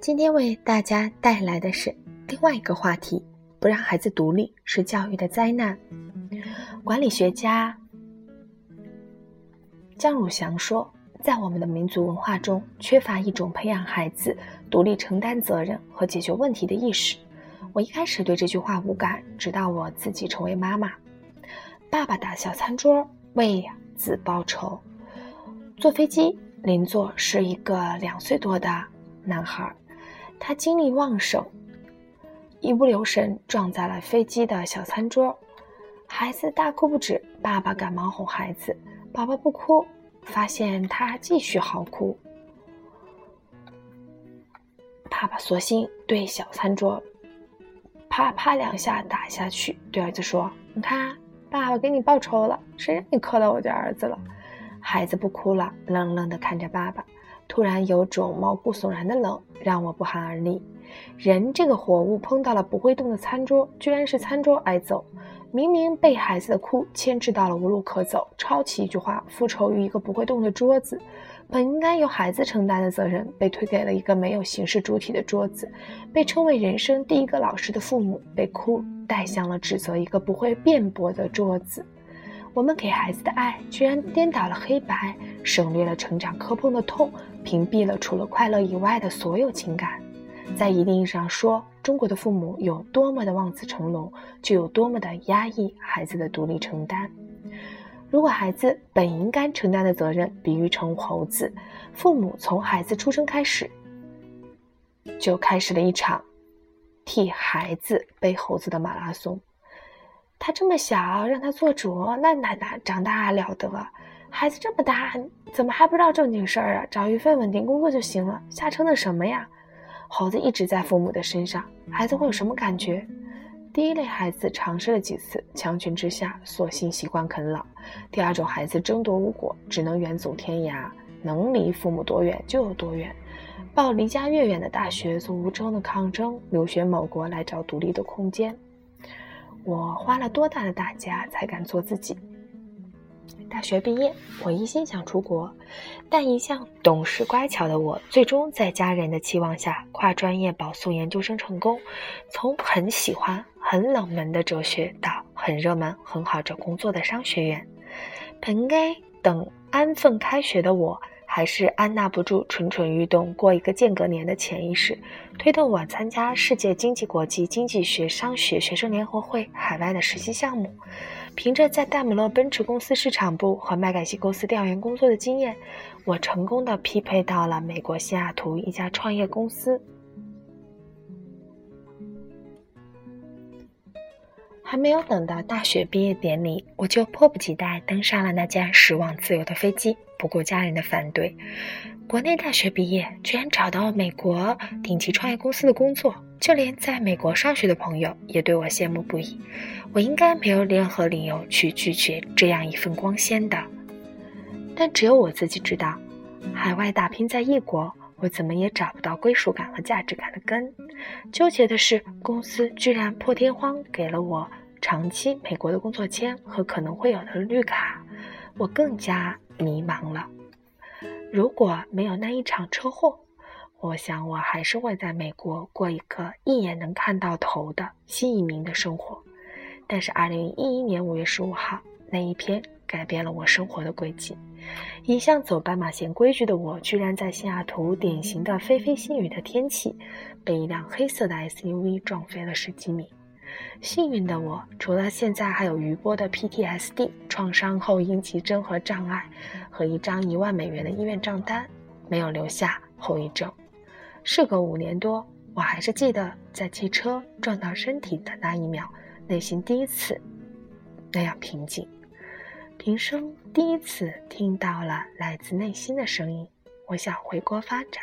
今天为大家带来的是另外一个话题：不让孩子独立是教育的灾难。管理学家江汝祥说，在我们的民族文化中，缺乏一种培养孩子独立承担责任和解决问题的意识。我一开始对这句话无感，直到我自己成为妈妈。爸爸的小餐桌为子报仇。坐飞机，邻座是一个两岁多的男孩。他精力旺盛，一不留神撞在了飞机的小餐桌，孩子大哭不止。爸爸赶忙哄孩子，宝宝不哭，发现他继续嚎哭。爸爸索性对小餐桌啪啪两下打下去，对儿子说：“你看，爸爸给你报仇了，谁让你磕到我家儿子了？”孩子不哭了，愣愣地看着爸爸。突然有种毛骨悚然的冷，让我不寒而栗。人这个活物碰到了不会动的餐桌，居然是餐桌挨揍。明明被孩子的哭牵制到了无路可走，抄起一句话复仇于一个不会动的桌子，本应该由孩子承担的责任，被推给了一个没有形式主体的桌子。被称为人生第一个老师的父母，被哭带向了指责一个不会辩驳的桌子。我们给孩子的爱，居然颠倒了黑白，省略了成长磕碰的痛，屏蔽了除了快乐以外的所有情感。在一定意义上说，中国的父母有多么的望子成龙，就有多么的压抑孩子的独立承担。如果孩子本应该承担的责任比喻成猴子，父母从孩子出生开始，就开始了一场替孩子背猴子的马拉松。他这么小，让他做主，那那那长大了得。孩子这么大，怎么还不知道正经事儿啊？找一份稳定工作就行了，瞎折腾什么呀？猴子一直在父母的身上，孩子会有什么感觉？第一类孩子尝试了几次，强权之下，索性习惯啃老。第二种孩子争夺无果，只能远走天涯，能离父母多远就有多远，报离家越远的大学，做无争的抗争，留学某国来找独立的空间。我花了多大的代价才敢做自己？大学毕业，我一心想出国，但一向懂事乖巧的我，最终在家人的期望下跨专业保送研究生成功。从很喜欢、很冷门的哲学到很热门、很好找工作的商学院，本该等安分开学的我。还是按捺不住蠢蠢欲动过一个间隔年的潜意识，推动我参加世界经济国际经济学商学学生联合会海外的实习项目。凭着在戴姆勒奔驰公司市场部和麦肯锡公司调研工作的经验，我成功的匹配到了美国西雅图一家创业公司。还没有等到大学毕业典礼，我就迫不及待登上了那架驶往自由的飞机。不顾家人的反对，国内大学毕业居然找到美国顶级创业公司的工作，就连在美国上学的朋友也对我羡慕不已。我应该没有任何理由去拒绝这样一份光鲜的，但只有我自己知道，海外打拼在异国，我怎么也找不到归属感和价值感的根。纠结的是，公司居然破天荒给了我长期美国的工作签和可能会有的绿卡，我更加。迷茫了。如果没有那一场车祸，我想我还是会在美国过一个一眼能看到头的新移民的生活。但是，二零一一年五月十五号那一篇改变了我生活的轨迹。一向走斑马线规矩的我，居然在西雅图典型的霏霏细雨的天气，被一辆黑色的 SUV 撞飞了十几米。幸运的我，除了现在还有余波的 PTSD 创伤后应激症和障碍，和一张一万美元的医院账单，没有留下后遗症。事隔五年多，我还是记得在汽车撞到身体的那一秒，内心第一次那样平静。平生第一次听到了来自内心的声音。我想回国发展，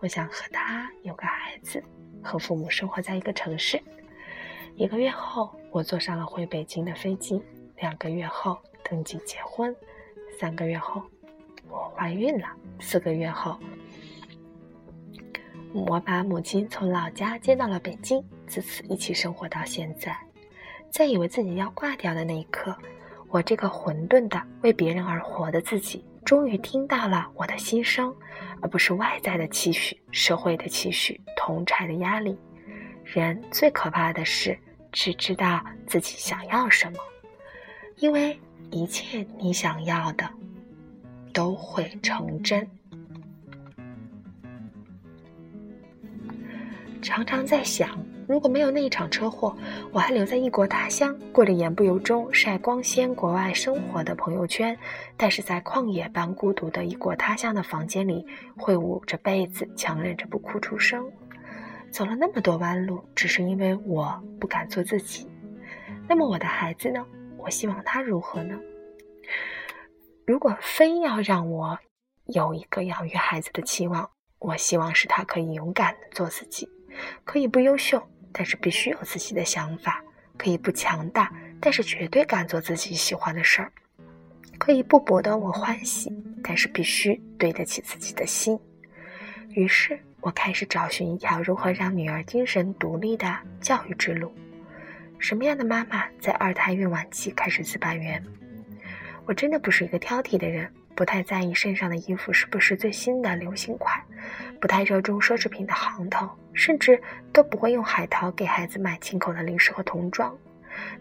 我想和他有个孩子，和父母生活在一个城市。一个月后，我坐上了回北京的飞机。两个月后，登记结婚。三个月后，我怀孕了。四个月后，我把母亲从老家接到了北京，自此一起生活到现在。在以为自己要挂掉的那一刻，我这个混沌的为别人而活的自己，终于听到了我的心声，而不是外在的期许、社会的期许、同柴的压力。人最可怕的是只知道自己想要什么，因为一切你想要的都会成真。常常在想。如果没有那一场车祸，我还留在异国他乡，过着言不由衷、晒光鲜国外生活的朋友圈，但是在旷野般孤独的异国他乡的房间里，会捂着被子，强忍着不哭出声。走了那么多弯路，只是因为我不敢做自己。那么我的孩子呢？我希望他如何呢？如果非要让我有一个养育孩子的期望，我希望是他可以勇敢的做自己，可以不优秀。但是必须有自己的想法，可以不强大，但是绝对敢做自己喜欢的事儿；可以不博得我欢喜，但是必须对得起自己的心。于是我开始找寻一条如何让女儿精神独立的教育之路。什么样的妈妈在二胎孕晚期开始自拔园？我真的不是一个挑剔的人。不太在意身上的衣服是不是最新的流行款，不太热衷奢侈品的行头，甚至都不会用海淘给孩子买进口的零食和童装，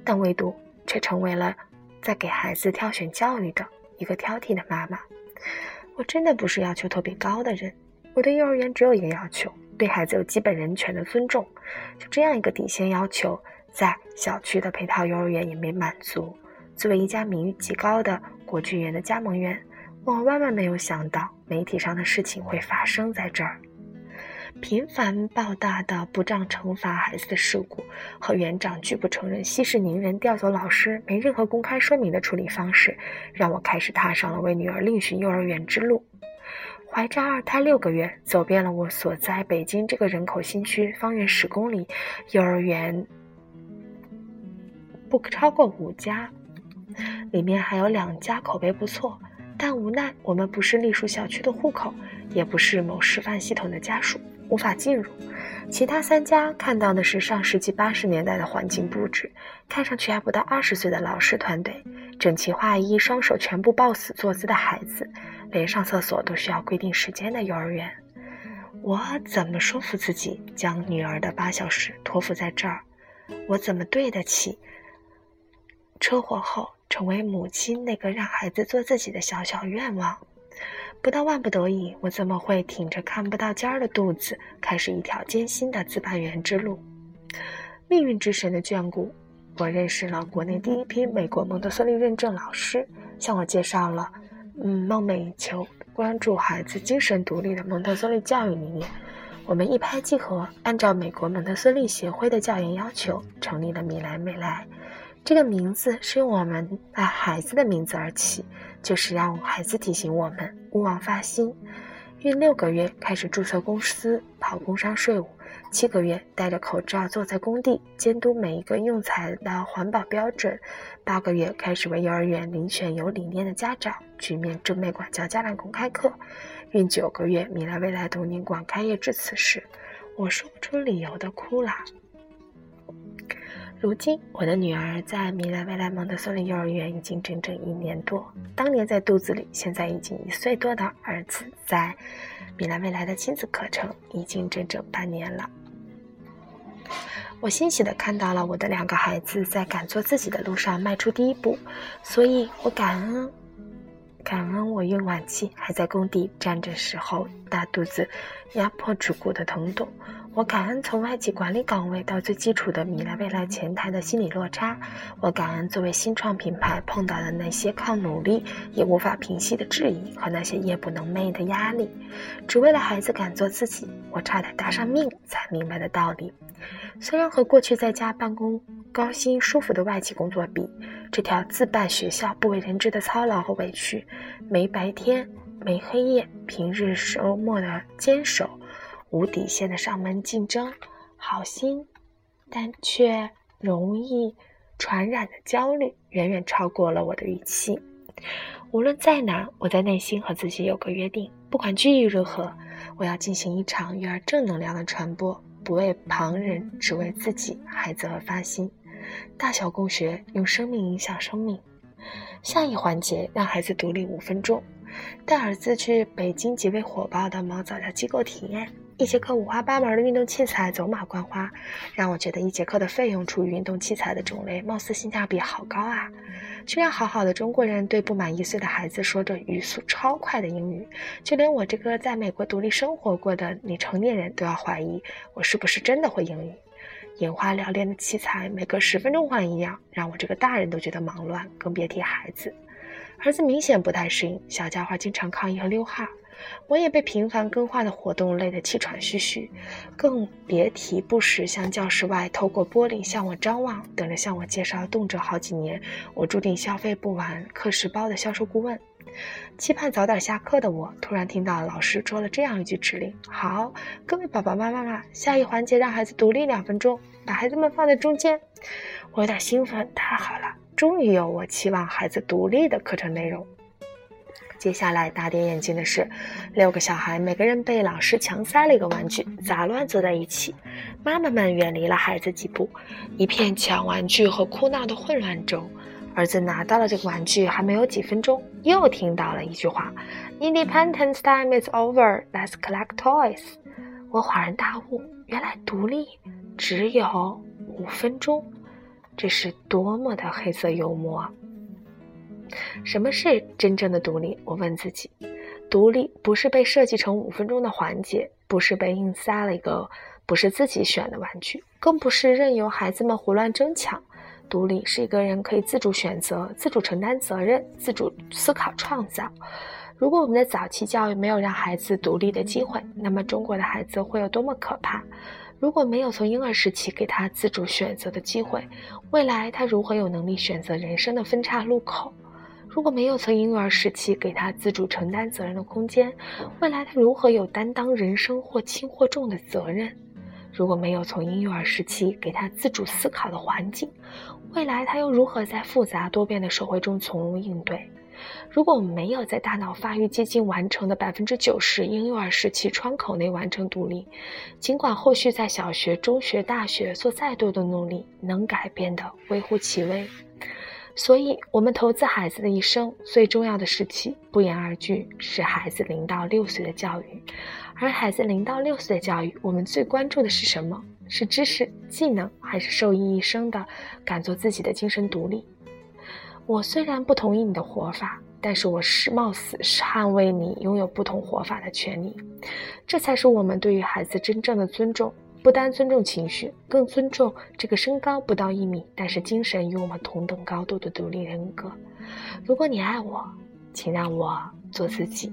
但唯独却成为了在给孩子挑选教育的一个挑剔的妈妈。我真的不是要求特别高的人，我对幼儿园只有一个要求：对孩子有基本人权的尊重。就这样一个底线要求，在小区的配套幼儿园也没满足。作为一家名誉极高的国剧园的加盟园。我万万没有想到，媒体上的事情会发生在这儿。频繁报大的不当惩罚孩子的事故，和园长拒不承认息事宁人调走老师、没任何公开说明的处理方式，让我开始踏上了为女儿另寻幼儿园之路。怀着二胎六个月，走遍了我所在北京这个人口新区，方圆十公里，幼儿园不超过五家，里面还有两家口碑不错。但无奈，我们不是隶属小区的户口，也不是某师范系统的家属，无法进入。其他三家看到的是上世纪八十年代的环境布置，看上去还不到二十岁的老师团队，整齐划一、双手全部抱死坐姿的孩子，连上厕所都需要规定时间的幼儿园。我怎么说服自己将女儿的八小时托付在这儿？我怎么对得起车祸后？成为母亲那个让孩子做自己的小小愿望，不到万不得已，我怎么会挺着看不到尖儿的肚子，开始一条艰辛的自办园之路？命运之神的眷顾，我认识了国内第一批美国蒙特梭利认证老师，向我介绍了，嗯，梦寐以求关注孩子精神独立的蒙特梭利教育理念。我们一拍即合，按照美国蒙特梭利协会的教研要求，成立了米兰美莱。这个名字是用我们爱孩子的名字而起，就是让孩子提醒我们勿忘发心。孕六个月开始注册公司，跑工商税务；七个月戴着口罩坐在工地监督每一个用材的环保标准；八个月开始为幼儿园遴选有理念的家长，局面正面管教家长公开课；孕九个月，米兰未来童年馆开业至此时，我说不出理由的哭了。如今，我的女儿在米兰未来蒙特梭利幼儿园已经整整一年多。当年在肚子里，现在已经一岁多的儿子在米兰未来的亲子课程已经整整半年了。我欣喜地看到了我的两个孩子在敢做自己的路上迈出第一步，所以我感恩，感恩我孕晚期还在工地站着时候大肚子压迫耻骨的疼痛。我感恩从外籍管理岗位到最基础的米兰未来前台的心理落差，我感恩作为新创品牌碰到的那些靠努力也无法平息的质疑和那些夜不能寐的压力，只为了孩子敢做自己，我差点搭上命才明白的道理。虽然和过去在家办公高薪舒服的外企工作比，这条自办学校不为人知的操劳和委屈，没白天没黑夜，平日周末的坚守。无底线的上门竞争，好心，但却容易传染的焦虑，远远超过了我的预期。无论再难，我在内心和自己有个约定：不管机遇如何，我要进行一场育儿正能量的传播，不为旁人，只为自己孩子而发心。大小共学，用生命影响生命。下一环节，让孩子独立五分钟。带儿子去北京极为火爆的某早教机构体验。一节课五花八门的运动器材走马观花，让我觉得一节课的费用除以运动器材的种类，貌似性价比好高啊！居然好好的中国人对不满一岁的孩子说着语速超快的英语，就连我这个在美国独立生活过的你成年人都要怀疑我是不是真的会英语。眼花缭乱的器材每隔十分钟换一样，让我这个大人都觉得忙乱，更别提孩子。儿子明显不太适应，小家伙经常抗议和溜号。我也被频繁更换的活动累得气喘吁吁，更别提不时向教室外透过玻璃向我张望，等着向我介绍动辄好几年、我注定消费不完课时包的销售顾问。期盼早点下课的我，突然听到老师说了这样一句指令：“好，各位爸爸妈妈们，下一环节让孩子独立两分钟，把孩子们放在中间。”我有点兴奋，太好了，终于有我期望孩子独立的课程内容。接下来大跌眼镜的是，六个小孩每个人被老师强塞了一个玩具，杂乱坐在一起。妈妈们远离了孩子几步，一片抢玩具和哭闹的混乱中，儿子拿到了这个玩具，还没有几分钟，又听到了一句话：“Independence time is over. Let's collect toys.” 我恍然大悟，原来独立只有五分钟，这是多么的黑色幽默！什么是真正的独立？我问自己，独立不是被设计成五分钟的环节，不是被硬塞了一个不是自己选的玩具，更不是任由孩子们胡乱争抢。独立是一个人可以自主选择、自主承担责任、自主思考创造。如果我们的早期教育没有让孩子独立的机会，那么中国的孩子会有多么可怕？如果没有从婴儿时期给他自主选择的机会，未来他如何有能力选择人生的分岔路口？如果没有从婴幼儿时期给他自主承担责任的空间，未来他如何有担当人生或轻或重的责任？如果没有从婴幼儿时期给他自主思考的环境，未来他又如何在复杂多变的社会中从容应对？如果我们没有在大脑发育接近完成的百分之九十婴幼儿时期窗口内完成独立，尽管后续在小学、中学、大学做再多的努力，能改变的微乎其微。所以，我们投资孩子的一生最重要的时期，不言而喻是孩子零到六岁的教育。而孩子零到六岁的教育，我们最关注的是什么？是知识、技能，还是受益一生的敢做自己的精神独立？我虽然不同意你的活法，但是我是冒死是捍卫你拥有不同活法的权利。这才是我们对于孩子真正的尊重。不单尊重情绪，更尊重这个身高不到一米，但是精神与我们同等高度的独立人格。如果你爱我，请让我做自己。